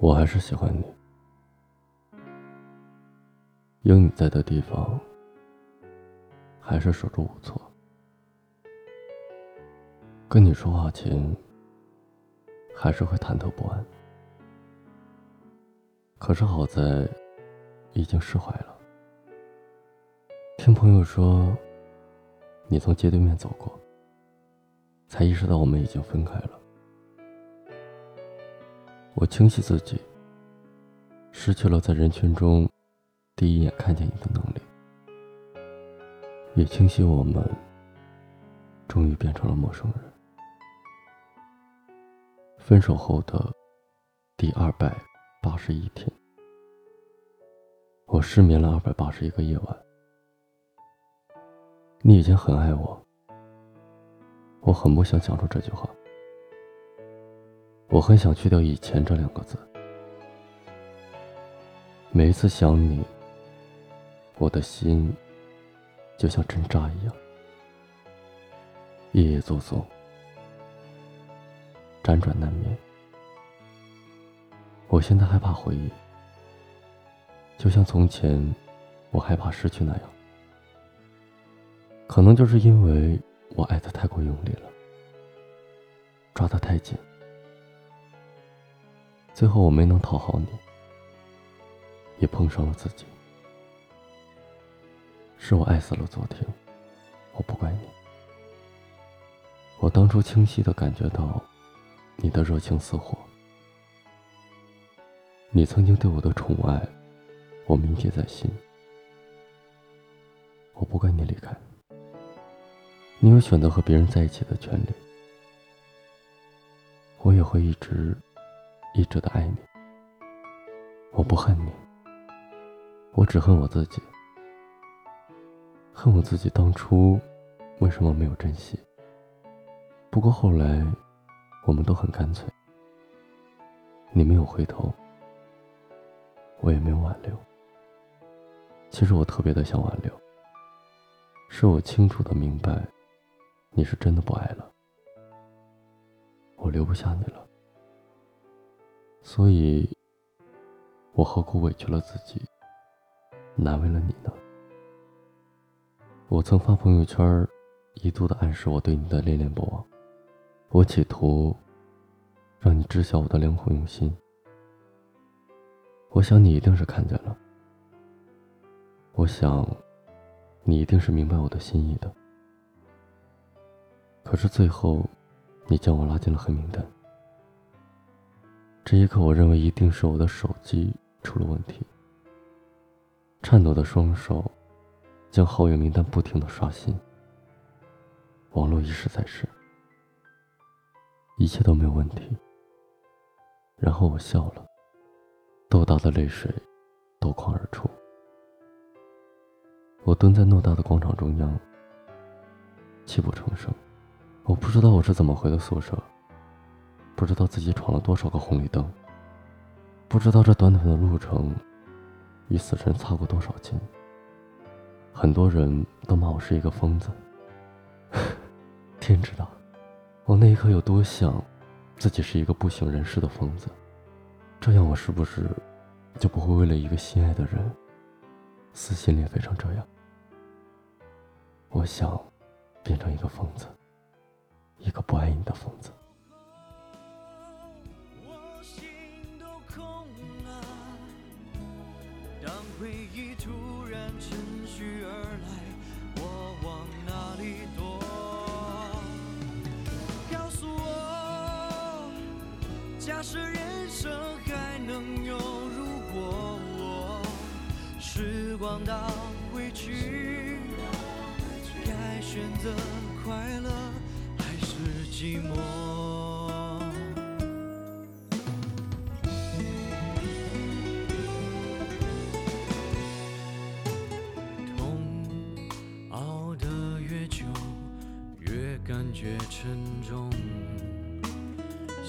我还是喜欢你。有你在的地方，还是手足无措。跟你说话前，还是会忐忑不安。可是好在，已经释怀了。听朋友说，你从街对面走过，才意识到我们已经分开了。我清晰自己，失去了在人群中第一眼看见你的能力，也清晰我们终于变成了陌生人。分手后的第二百八十一天，我失眠了二百八十一个夜晚。你已经很爱我，我很不想讲出这句话。我很想去掉“以前”这两个字。每一次想你，我的心就像针扎一样，夜夜作诵。辗转难眠，我现在害怕回忆，就像从前我害怕失去那样。可能就是因为我爱的太过用力了，抓得太紧，最后我没能讨好你，也碰上了自己。是我爱死了昨天，我不怪你。我当初清晰的感觉到。你的热情似火，你曾经对我的宠爱，我铭记在心。我不怪你离开，你有选择和别人在一起的权利。我也会一直、一直的爱你。我不恨你，我只恨我自己，恨我自己当初为什么没有珍惜。不过后来。我们都很干脆，你没有回头，我也没有挽留。其实我特别的想挽留，是我清楚的明白，你是真的不爱了，我留不下你了，所以，我何苦委屈了自己，难为了你呢？我曾发朋友圈，一度的暗示我对你的恋恋不忘。我企图让你知晓我的良苦用心，我想你一定是看见了，我想你一定是明白我的心意的。可是最后，你将我拉进了黑名单。这一刻，我认为一定是我的手机出了问题。颤抖的双手将好友名单不停的刷新，网络一时在世。一切都没有问题。然后我笑了，豆大的泪水夺眶而出。我蹲在偌大的广场中央，泣不成声。我不知道我是怎么回的宿舍，不知道自己闯了多少个红绿灯，不知道这短短的路程与死神擦过多少肩。很多人都骂我是一个疯子，天知道。我那一刻有多想，自己是一个不省人事的疯子，这样我是不是就不会为了一个心爱的人撕心裂肺成这样？我想变成一个疯子，一个不爱你的疯子。假设人生还能有如果，时光倒回去，该选择快乐还是寂寞？痛熬得越久，越感觉沉重。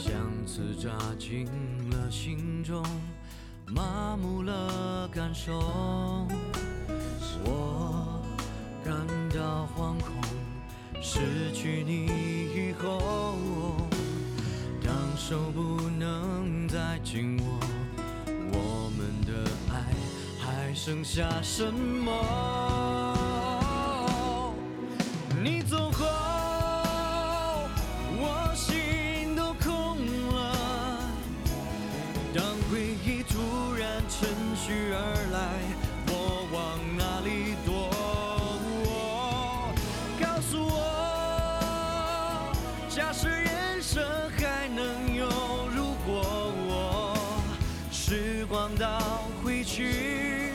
像刺扎进了心中麻木了感受。我感到惶恐失去你以后当手不能再紧握我们的爱还剩下什么？你走假使人生还能有如果，我时光倒回去，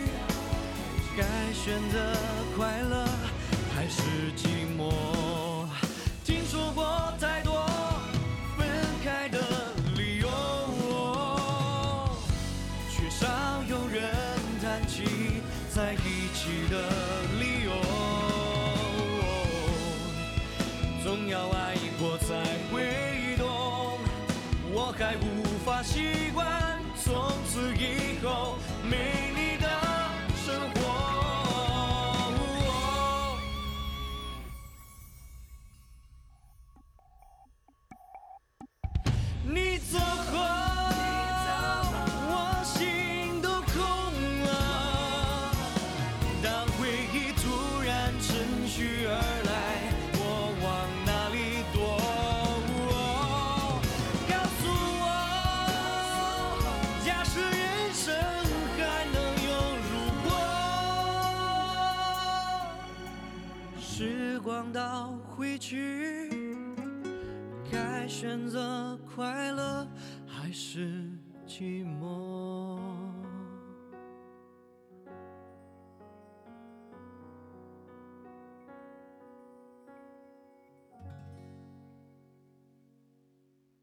该选择快乐。无法习惯，从此以回去该选择快乐还是寂寞？